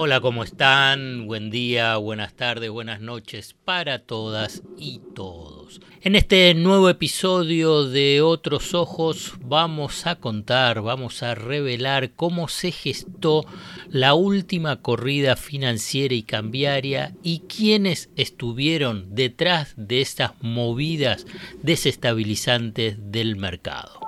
Hola, ¿cómo están? Buen día, buenas tardes, buenas noches para todas y todos. En este nuevo episodio de Otros Ojos vamos a contar, vamos a revelar cómo se gestó la última corrida financiera y cambiaria y quiénes estuvieron detrás de estas movidas desestabilizantes del mercado.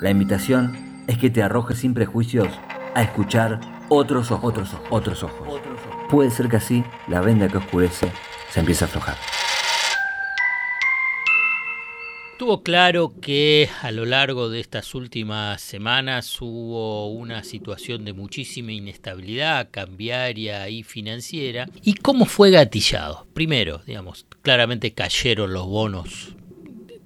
La invitación es que te arrojes sin prejuicios a escuchar otros ojos, otros ojos, otros ojos. Puede ser que así la venda que oscurece se empiece a aflojar. Tuvo claro que a lo largo de estas últimas semanas hubo una situación de muchísima inestabilidad cambiaria y financiera. ¿Y cómo fue gatillado? Primero, digamos, claramente cayeron los bonos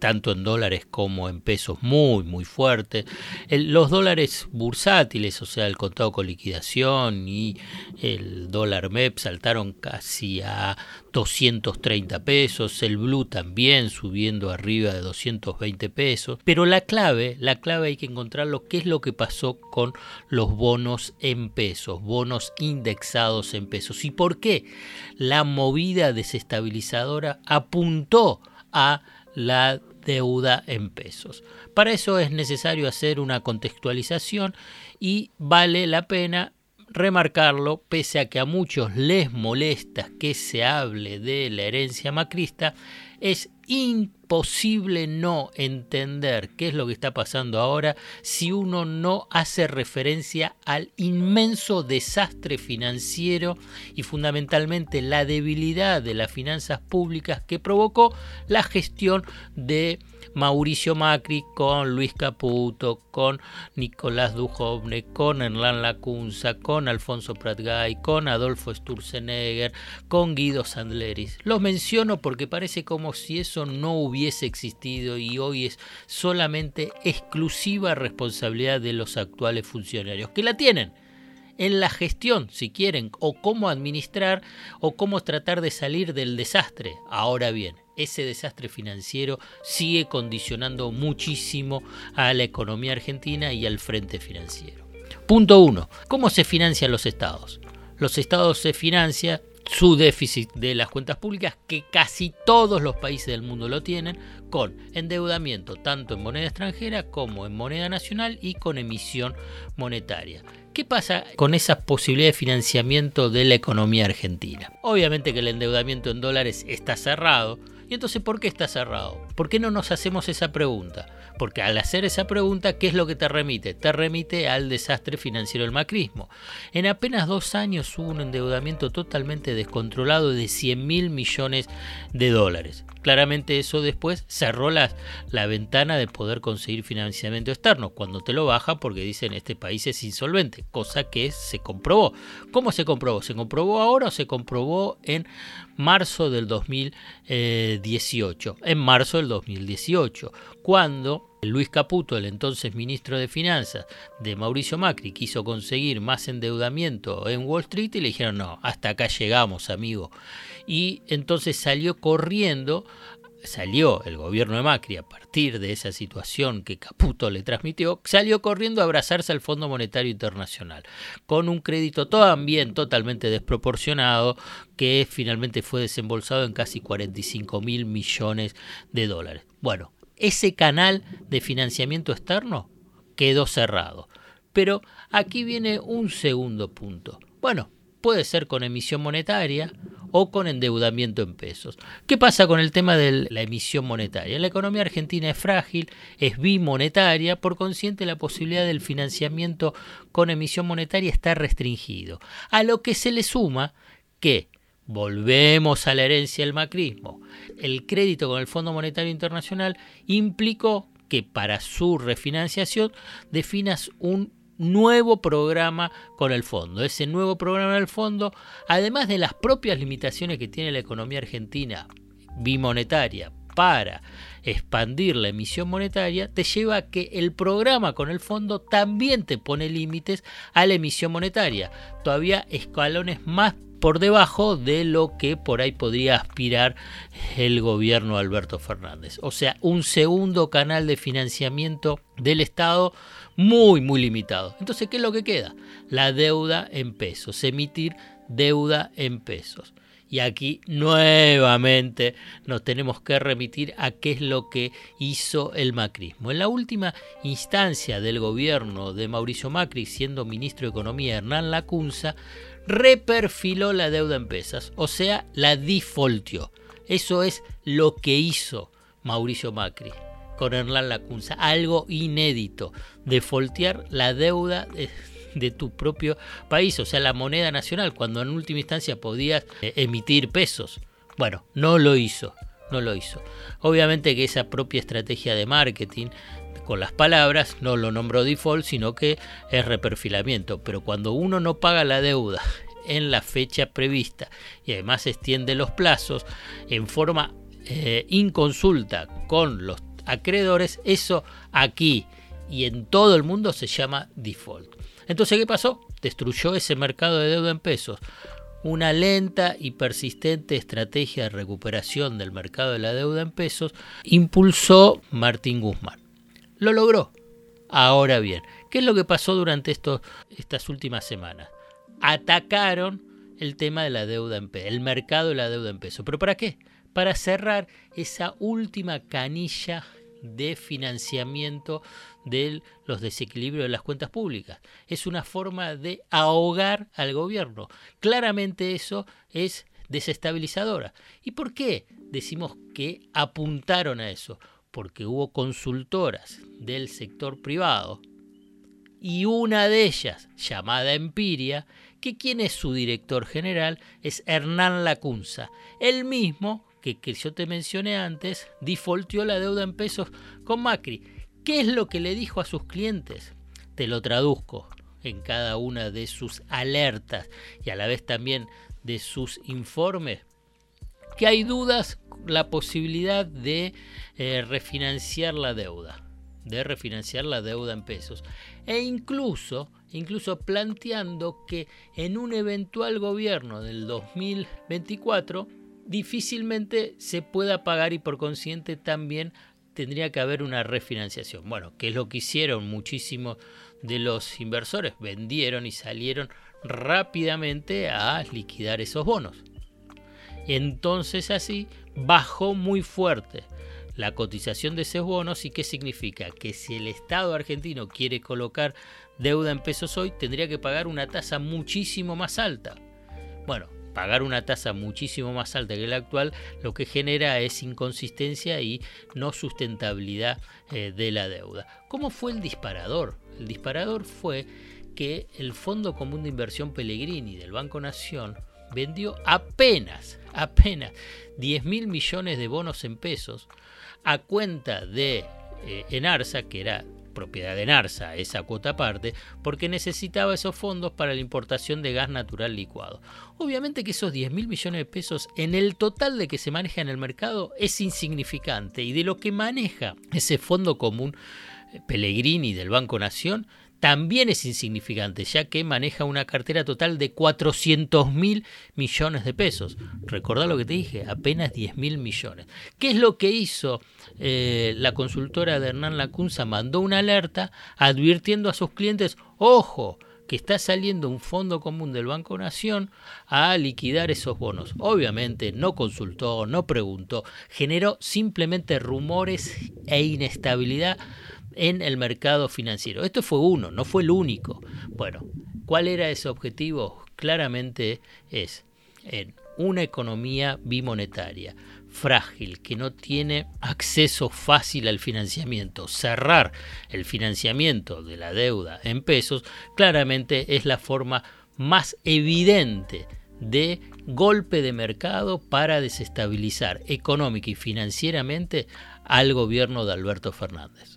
tanto en dólares como en pesos muy, muy fuerte. los dólares bursátiles, o sea, el contado con liquidación y el dólar MEP saltaron casi a 230 pesos, el blue también subiendo arriba de 220 pesos, pero la clave, la clave hay que encontrarlo, qué es lo que pasó con los bonos en pesos, bonos indexados en pesos y por qué la movida desestabilizadora apuntó a la deuda en pesos. Para eso es necesario hacer una contextualización y vale la pena remarcarlo, pese a que a muchos les molesta que se hable de la herencia macrista, es imposible no entender qué es lo que está pasando ahora si uno no hace referencia al inmenso desastre financiero y fundamentalmente la debilidad de las finanzas públicas que provocó la gestión de Mauricio Macri con Luis Caputo, con Nicolás Dujovne, con Hernán Lacunza, con Alfonso Pratgay, con Adolfo Sturzenegger, con Guido Sandleris. Los menciono porque parece como si eso no hubiese existido y hoy es solamente exclusiva responsabilidad de los actuales funcionarios, que la tienen en la gestión, si quieren, o cómo administrar o cómo tratar de salir del desastre. Ahora bien, ese desastre financiero sigue condicionando muchísimo a la economía argentina y al frente financiero. Punto 1. ¿Cómo se financian los estados? Los estados se financian su déficit de las cuentas públicas, que casi todos los países del mundo lo tienen, con endeudamiento tanto en moneda extranjera como en moneda nacional y con emisión monetaria. ¿Qué pasa con esa posibilidad de financiamiento de la economía argentina? Obviamente que el endeudamiento en dólares está cerrado, y entonces, ¿por qué está cerrado? ¿Por qué no nos hacemos esa pregunta? Porque al hacer esa pregunta, ¿qué es lo que te remite? Te remite al desastre financiero del macrismo. En apenas dos años hubo un endeudamiento totalmente descontrolado de 100 mil millones de dólares. Claramente eso después cerró la, la ventana de poder conseguir financiamiento externo, cuando te lo baja porque dicen este país es insolvente, cosa que se comprobó. ¿Cómo se comprobó? ¿Se comprobó ahora o se comprobó en marzo del 2018? En marzo del 2018, cuando Luis Caputo, el entonces ministro de Finanzas de Mauricio Macri, quiso conseguir más endeudamiento en Wall Street y le dijeron, no, hasta acá llegamos, amigo. Y entonces salió corriendo, salió el gobierno de Macri a partir de esa situación que Caputo le transmitió, salió corriendo a abrazarse al Fondo Monetario Internacional, con un crédito también totalmente desproporcionado que finalmente fue desembolsado en casi 45 mil millones de dólares. Bueno, ese canal de financiamiento externo quedó cerrado. Pero aquí viene un segundo punto. Bueno, puede ser con emisión monetaria o con endeudamiento en pesos. ¿Qué pasa con el tema de la emisión monetaria? La economía argentina es frágil, es bimonetaria, por consciente la posibilidad del financiamiento con emisión monetaria está restringido. A lo que se le suma que Volvemos a la herencia del macrismo. El crédito con el Fondo Monetario Internacional implicó que para su refinanciación definas un nuevo programa con el fondo. Ese nuevo programa del fondo, además de las propias limitaciones que tiene la economía argentina bimonetaria para expandir la emisión monetaria, te lleva a que el programa con el fondo también te pone límites a la emisión monetaria. Todavía escalones más por debajo de lo que por ahí podría aspirar el gobierno de Alberto Fernández. O sea, un segundo canal de financiamiento del Estado muy, muy limitado. Entonces, ¿qué es lo que queda? La deuda en pesos, emitir deuda en pesos. Y aquí nuevamente nos tenemos que remitir a qué es lo que hizo el macrismo. En la última instancia del gobierno de Mauricio Macri, siendo ministro de Economía Hernán Lacunza, reperfiló la deuda en pesas, o sea, la defaultió. Eso es lo que hizo Mauricio Macri con Hernán Lacunza, algo inédito, defaultear la deuda de, tu propio país, o sea, la moneda nacional, cuando en última instancia podías eh, emitir pesos. Bueno, no lo hizo, no lo hizo. Obviamente que esa propia estrategia de marketing con las palabras, no lo nombró default, sino que es reperfilamiento. Pero cuando uno no paga la deuda en la fecha prevista y además extiende los plazos en forma eh, inconsulta con los acreedores, eso aquí y en todo el mundo se llama default. Entonces, ¿qué pasó? Destruyó ese mercado de deuda en pesos. Una lenta y persistente estrategia de recuperación del mercado de la deuda en pesos impulsó Martín Guzmán. Lo logró. Ahora bien, ¿qué es lo que pasó durante estos, estas últimas semanas? Atacaron el tema de la deuda en peso, el mercado de la deuda en peso. ¿Pero para qué? Para cerrar esa última canilla de financiamiento de los desequilibrios de las cuentas públicas. Es una forma de ahogar al gobierno. Claramente eso es desestabilizadora. ¿Y por qué decimos que apuntaron a eso? Porque hubo consultoras del sector privado y una de ellas, llamada Empiria, que quien es su director general es Hernán Lacunza, el mismo que, que yo te mencioné antes, defaultió la deuda en pesos con Macri. ¿Qué es lo que le dijo a sus clientes? Te lo traduzco en cada una de sus alertas y a la vez también de sus informes que hay dudas la posibilidad de eh, refinanciar la deuda, de refinanciar la deuda en pesos. E incluso, incluso planteando que en un eventual gobierno del 2024 difícilmente se pueda pagar y por consiguiente también tendría que haber una refinanciación. Bueno, que es lo que hicieron muchísimos de los inversores, vendieron y salieron rápidamente a liquidar esos bonos. Entonces así bajó muy fuerte la cotización de esos bonos y qué significa que si el Estado argentino quiere colocar deuda en pesos hoy tendría que pagar una tasa muchísimo más alta. Bueno, pagar una tasa muchísimo más alta que la actual lo que genera es inconsistencia y no sustentabilidad eh, de la deuda. ¿Cómo fue el disparador? El disparador fue que el Fondo Común de Inversión Pellegrini del Banco Nación vendió apenas, apenas 10 mil millones de bonos en pesos a cuenta de eh, Enarsa, que era propiedad de Enarsa, esa cuota aparte, porque necesitaba esos fondos para la importación de gas natural licuado. Obviamente que esos 10 mil millones de pesos en el total de que se maneja en el mercado es insignificante y de lo que maneja ese fondo común eh, Pellegrini del Banco Nación también es insignificante, ya que maneja una cartera total de 400 mil millones de pesos. Recordá lo que te dije, apenas 10 mil millones. ¿Qué es lo que hizo eh, la consultora de Hernán Lacunza? Mandó una alerta advirtiendo a sus clientes, ojo, que está saliendo un fondo común del Banco Nación a liquidar esos bonos. Obviamente no consultó, no preguntó, generó simplemente rumores e inestabilidad en el mercado financiero. Esto fue uno, no fue el único. Bueno, ¿cuál era ese objetivo? Claramente es en una economía bimonetaria frágil, que no tiene acceso fácil al financiamiento, cerrar el financiamiento de la deuda en pesos, claramente es la forma más evidente de golpe de mercado para desestabilizar económica y financieramente al gobierno de Alberto Fernández.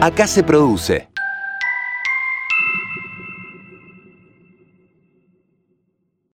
Acá se produce.